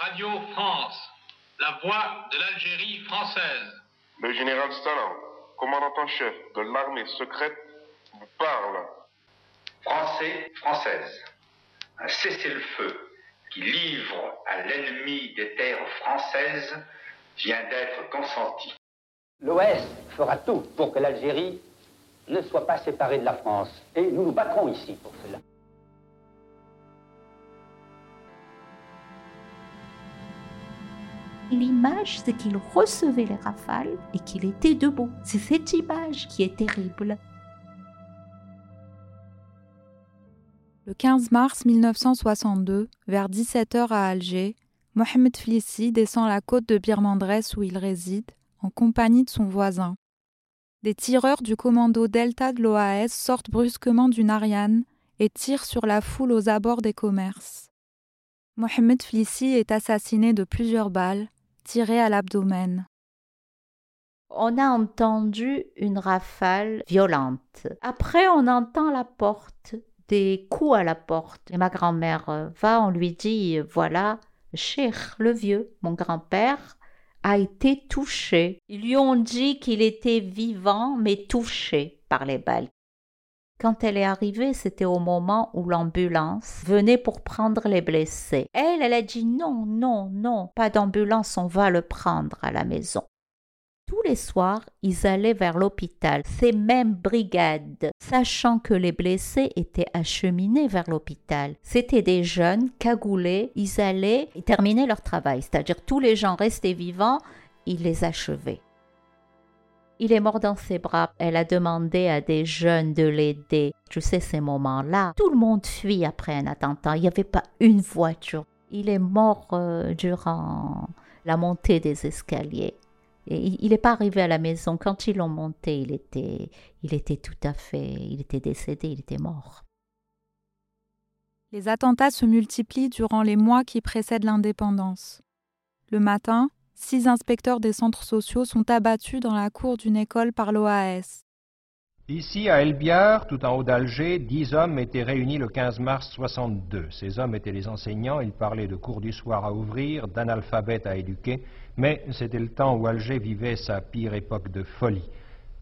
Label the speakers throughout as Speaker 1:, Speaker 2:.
Speaker 1: Radio France, la voix de l'Algérie française.
Speaker 2: Le général Stalin, commandant en chef de l'armée secrète, vous parle.
Speaker 3: Français, Française, un cessez-le-feu qui livre à l'ennemi des terres françaises vient d'être consenti.
Speaker 4: L'OS fera tout pour que l'Algérie ne soit pas séparée de la France. Et nous nous battrons ici pour cela.
Speaker 5: L'image, c'est qu'il recevait les rafales et qu'il était debout. C'est cette image qui est terrible.
Speaker 6: Le 15 mars 1962, vers 17h à Alger, Mohamed Flissi descend la côte de Birmandres où il réside, en compagnie de son voisin. Des tireurs du commando Delta de l'OAS sortent brusquement d'une Ariane et tirent sur la foule aux abords des commerces. Mohamed Flissi est assassiné de plusieurs balles, tiré à l'abdomen.
Speaker 5: On a entendu une rafale violente. Après, on entend la porte, des coups à la porte. Et ma grand-mère va, on lui dit voilà, Cher, le vieux, mon grand-père, a été touché. Ils lui ont dit qu'il était vivant, mais touché par les balles. Quand elle est arrivée, c'était au moment où l'ambulance venait pour prendre les blessés. Elle, elle a dit non, non, non, pas d'ambulance, on va le prendre à la maison. Tous les soirs, ils allaient vers l'hôpital, ces mêmes brigades, sachant que les blessés étaient acheminés vers l'hôpital. C'étaient des jeunes cagoulés, ils allaient terminer leur travail, c'est-à-dire tous les gens restaient vivants, ils les achevaient. Il est mort dans ses bras. Elle a demandé à des jeunes de l'aider. Je sais ces moments-là. Tout le monde fuit après un attentat. Il n'y avait pas une voiture. Il est mort euh, durant la montée des escaliers. Et il n'est pas arrivé à la maison. Quand ils l'ont monté, il était, il était tout à fait, il était décédé, il était mort.
Speaker 6: Les attentats se multiplient durant les mois qui précèdent l'indépendance. Le matin, six inspecteurs des centres sociaux sont abattus dans la cour d'une école par l'OAS.
Speaker 7: Ici, à Elbiar, tout en haut d'Alger, dix hommes étaient réunis le 15 mars 62. Ces hommes étaient les enseignants, ils parlaient de cours du soir à ouvrir, d'analphabètes à éduquer, mais c'était le temps où Alger vivait sa pire époque de folie.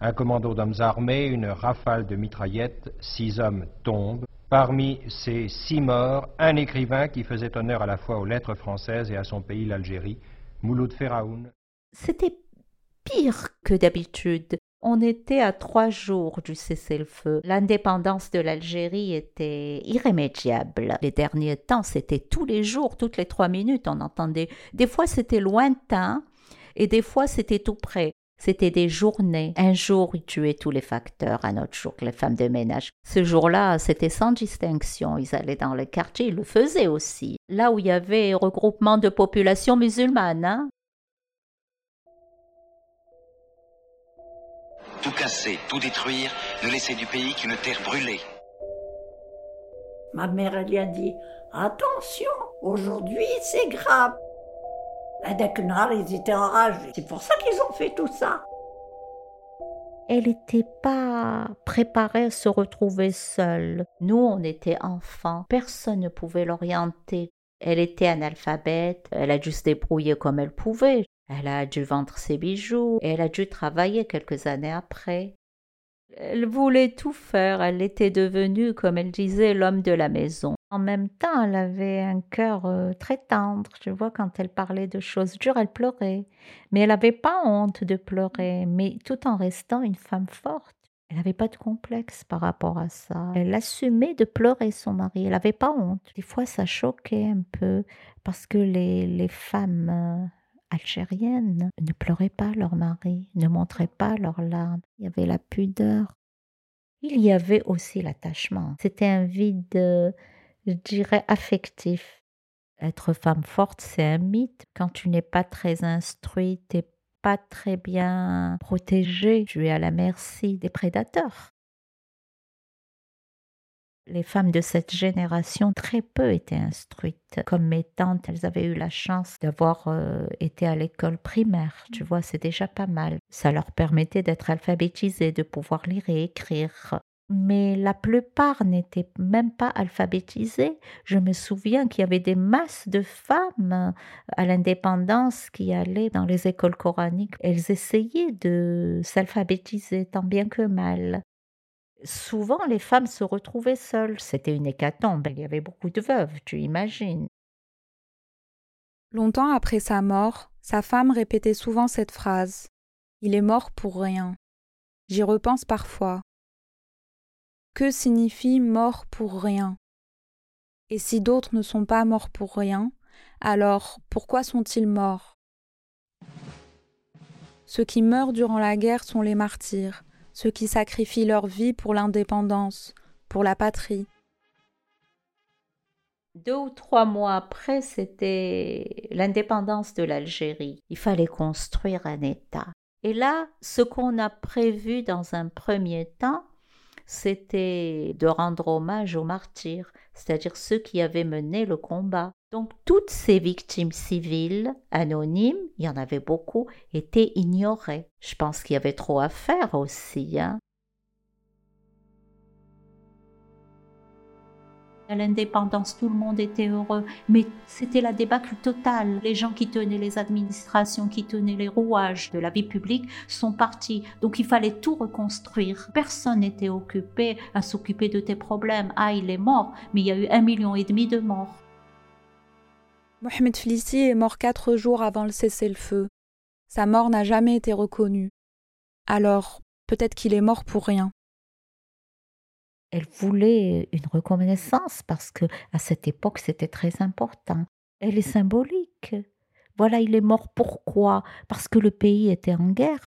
Speaker 7: Un commando d'hommes armés, une rafale de mitraillettes, six hommes tombent. Parmi ces six morts, un écrivain qui faisait honneur à la fois aux lettres françaises et à son pays, l'Algérie,
Speaker 5: C'était pire que d'habitude. On était à trois jours du cessez-le-feu. L'indépendance de l'Algérie était irrémédiable. Les derniers temps, c'était tous les jours, toutes les trois minutes, on entendait. Des fois, c'était lointain et des fois, c'était tout près. C'était des journées. Un jour, ils tuaient tous les facteurs, un autre jour, les femmes de ménage. Ce jour-là, c'était sans distinction. Ils allaient dans le quartier, ils le faisaient aussi. Là où il y avait regroupement de population musulmane, hein.
Speaker 8: Tout casser, tout détruire, ne laisser du pays qu'une terre brûlée.
Speaker 9: Ma mère, elle lui a dit Attention, aujourd'hui c'est grave. Ils étaient enragés. C'est pour ça qu'ils ont fait tout ça.
Speaker 5: Elle n'était pas préparée à se retrouver seule. Nous, on était enfants. Personne ne pouvait l'orienter. Elle était analphabète. Elle a dû se débrouiller comme elle pouvait. Elle a dû vendre ses bijoux et elle a dû travailler quelques années après. Elle voulait tout faire, elle était devenue, comme elle disait, l'homme de la maison. En même temps, elle avait un cœur euh, très tendre. Je vois quand elle parlait de choses dures, elle pleurait. Mais elle n'avait pas honte de pleurer, mais tout en restant une femme forte. Elle n'avait pas de complexe par rapport à ça. Elle assumait de pleurer son mari. Elle n'avait pas honte. Des fois, ça choquait un peu parce que les, les femmes euh, algériennes ne pleuraient pas leur mari, ne montraient pas leurs larmes. Il y avait la pudeur. Il y avait aussi l'attachement. C'était un vide, je dirais, affectif. Être femme forte, c'est un mythe. Quand tu n'es pas très instruite, et pas très bien protégée, tu es à la merci des prédateurs les femmes de cette génération très peu étaient instruites. Comme mes tantes, elles avaient eu la chance d'avoir euh, été à l'école primaire. Tu vois, c'est déjà pas mal. Ça leur permettait d'être alphabétisées, de pouvoir lire et écrire. mais la plupart n'étaient même pas alphabétisés. Je me souviens qu'il y avait des masses de femmes à l'indépendance qui allaient dans les écoles coraniques. Elles essayaient de s'alphabétiser tant bien que mal. Souvent, les femmes se retrouvaient seules. C'était une hécatombe. Il y avait beaucoup de veuves, tu imagines.
Speaker 6: Longtemps après sa mort, sa femme répétait souvent cette phrase Il est mort pour rien. J'y repense parfois. Que signifie mort pour rien? Et si d'autres ne sont pas morts pour rien, alors pourquoi sont-ils morts? Ceux qui meurent durant la guerre sont les martyrs, ceux qui sacrifient leur vie pour l'indépendance, pour la patrie.
Speaker 5: Deux ou trois mois après, c'était l'indépendance de l'Algérie. Il fallait construire un État. Et là, ce qu'on a prévu dans un premier temps, c'était de rendre hommage aux martyrs, c'est-à-dire ceux qui avaient mené le combat. Donc toutes ces victimes civiles, anonymes, il y en avait beaucoup, étaient ignorées. Je pense qu'il y avait trop à faire aussi. Hein. À l'indépendance, tout le monde était heureux, mais c'était la débâcle totale. Les gens qui tenaient les administrations, qui tenaient les rouages de la vie publique sont partis. Donc il fallait tout reconstruire. Personne n'était occupé à s'occuper de tes problèmes. Ah, il est mort, mais il y a eu un million et demi de morts.
Speaker 6: Mohamed Flissi est mort quatre jours avant le cessez-le-feu. Sa mort n'a jamais été reconnue. Alors, peut-être qu'il est mort pour rien
Speaker 5: elle voulait une reconnaissance parce que à cette époque c'était très important. Elle est symbolique. Voilà, il est mort pourquoi? Parce que le pays était en guerre.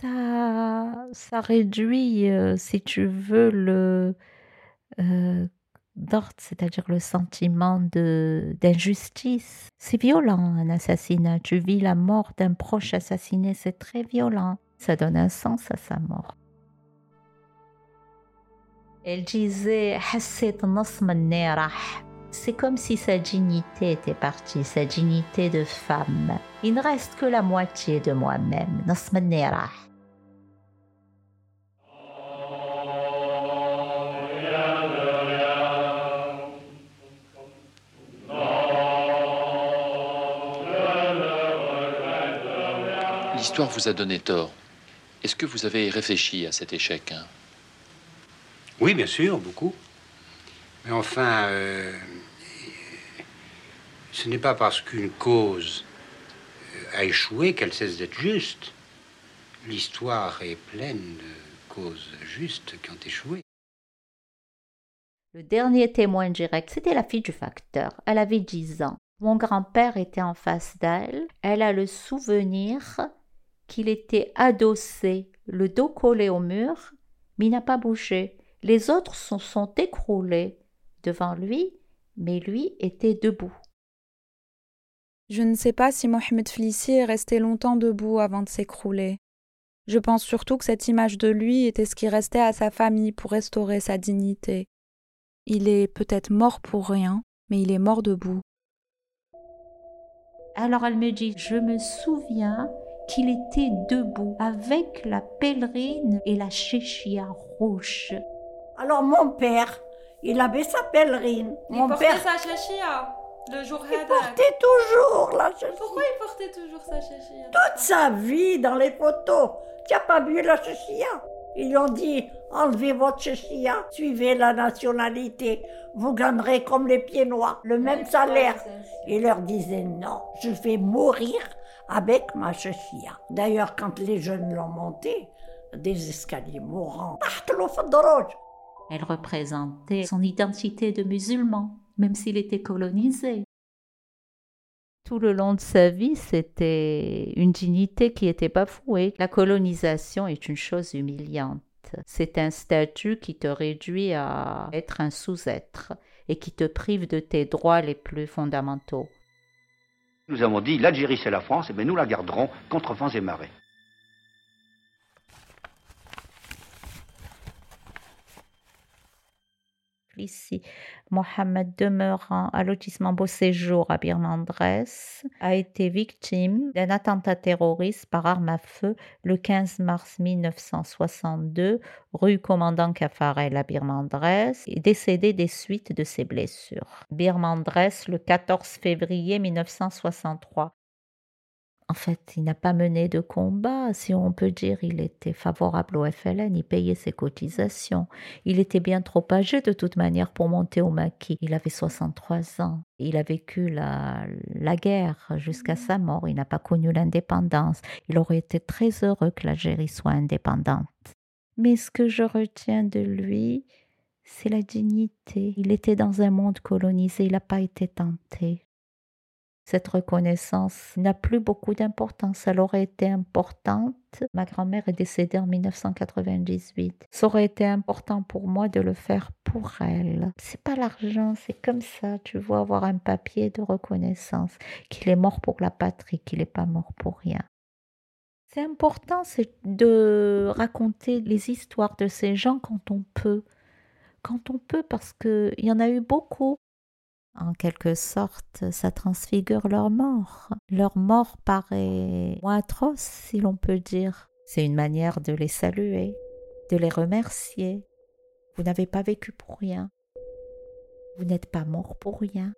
Speaker 5: Ça, ça réduit, euh, si tu veux, le euh, c'est-à-dire le sentiment d'injustice. C'est violent un assassinat. Tu vis la mort d'un proche assassiné, c'est très violent. Ça donne un sens à sa mort. Elle disait c'est comme si sa dignité était partie, sa dignité de femme. Il ne reste que la moitié de moi-même.
Speaker 10: L'histoire vous a donné tort. Est-ce que vous avez réfléchi à cet échec hein?
Speaker 11: Oui, bien sûr, beaucoup. Mais enfin, euh, ce n'est pas parce qu'une cause euh, a échoué qu'elle cesse d'être juste. L'histoire est pleine de causes justes qui ont échoué.
Speaker 5: Le dernier témoin direct, c'était la fille du facteur. Elle avait 10 ans. Mon grand-père était en face d'elle. Elle a le souvenir qu'il était adossé, le dos collé au mur, mais il n'a pas bougé. Les autres se sont écroulés devant lui, mais lui était debout.
Speaker 6: Je ne sais pas si Mohamed Flissi est resté longtemps debout avant de s'écrouler. Je pense surtout que cette image de lui était ce qui restait à sa famille pour restaurer sa dignité. Il est peut-être mort pour rien, mais il est mort debout.
Speaker 5: Alors elle me dit, je me souviens qu'il était debout avec la pèlerine et la chéchia rouge.
Speaker 9: Alors mon père, il avait sa pèlerine.
Speaker 12: Il
Speaker 9: mon
Speaker 12: portait
Speaker 9: père,
Speaker 12: sa chachia le jour
Speaker 9: il portait toujours la chachia.
Speaker 12: Pourquoi il portait toujours sa chachia
Speaker 9: Toute sa vie dans les photos. Tu n'as pas vu la chachia Ils lui ont dit enlevez votre chachia, suivez la nationalité, vous gagnerez comme les pieds noirs, le même salaire. Il leur disait non, je vais mourir avec ma chachia. D'ailleurs, quand les jeunes l'ont monté, des escaliers mourants.
Speaker 5: Elle représentait son identité de musulman, même s'il était colonisé. Tout le long de sa vie, c'était une dignité qui était bafouée. La colonisation est une chose humiliante. C'est un statut qui te réduit à être un sous-être et qui te prive de tes droits les plus fondamentaux.
Speaker 13: Nous avons dit l'Algérie c'est la France, et bien nous la garderons contre vents et marées.
Speaker 5: Flissi, Mohamed demeurant à lotissement Beau Séjour à Birmandres, a été victime d'un attentat terroriste par arme à feu le 15 mars 1962, rue Commandant Cafarel à Birmandres, et décédé des suites de ses blessures. Birmandres le 14 février 1963. En fait, il n'a pas mené de combat, si on peut dire. Il était favorable au FLN, il payait ses cotisations. Il était bien trop âgé de toute manière pour monter au maquis. Il avait 63 ans. Il a vécu la, la guerre jusqu'à sa mort. Il n'a pas connu l'indépendance. Il aurait été très heureux que l'Algérie soit indépendante. Mais ce que je retiens de lui, c'est la dignité. Il était dans un monde colonisé, il n'a pas été tenté. Cette reconnaissance n'a plus beaucoup d'importance. Elle aurait été importante. Ma grand-mère est décédée en 1998. Ça aurait été important pour moi de le faire pour elle. C'est pas l'argent, c'est comme ça. Tu vois avoir un papier de reconnaissance qu'il est mort pour la patrie, qu'il n'est pas mort pour rien. C'est important, c'est de raconter les histoires de ces gens quand on peut. Quand on peut, parce qu'il y en a eu beaucoup. En quelque sorte, ça transfigure leur mort. Leur mort paraît moins atroce, si l'on peut dire. C'est une manière de les saluer, de les remercier. Vous n'avez pas vécu pour rien. Vous n'êtes pas mort pour rien.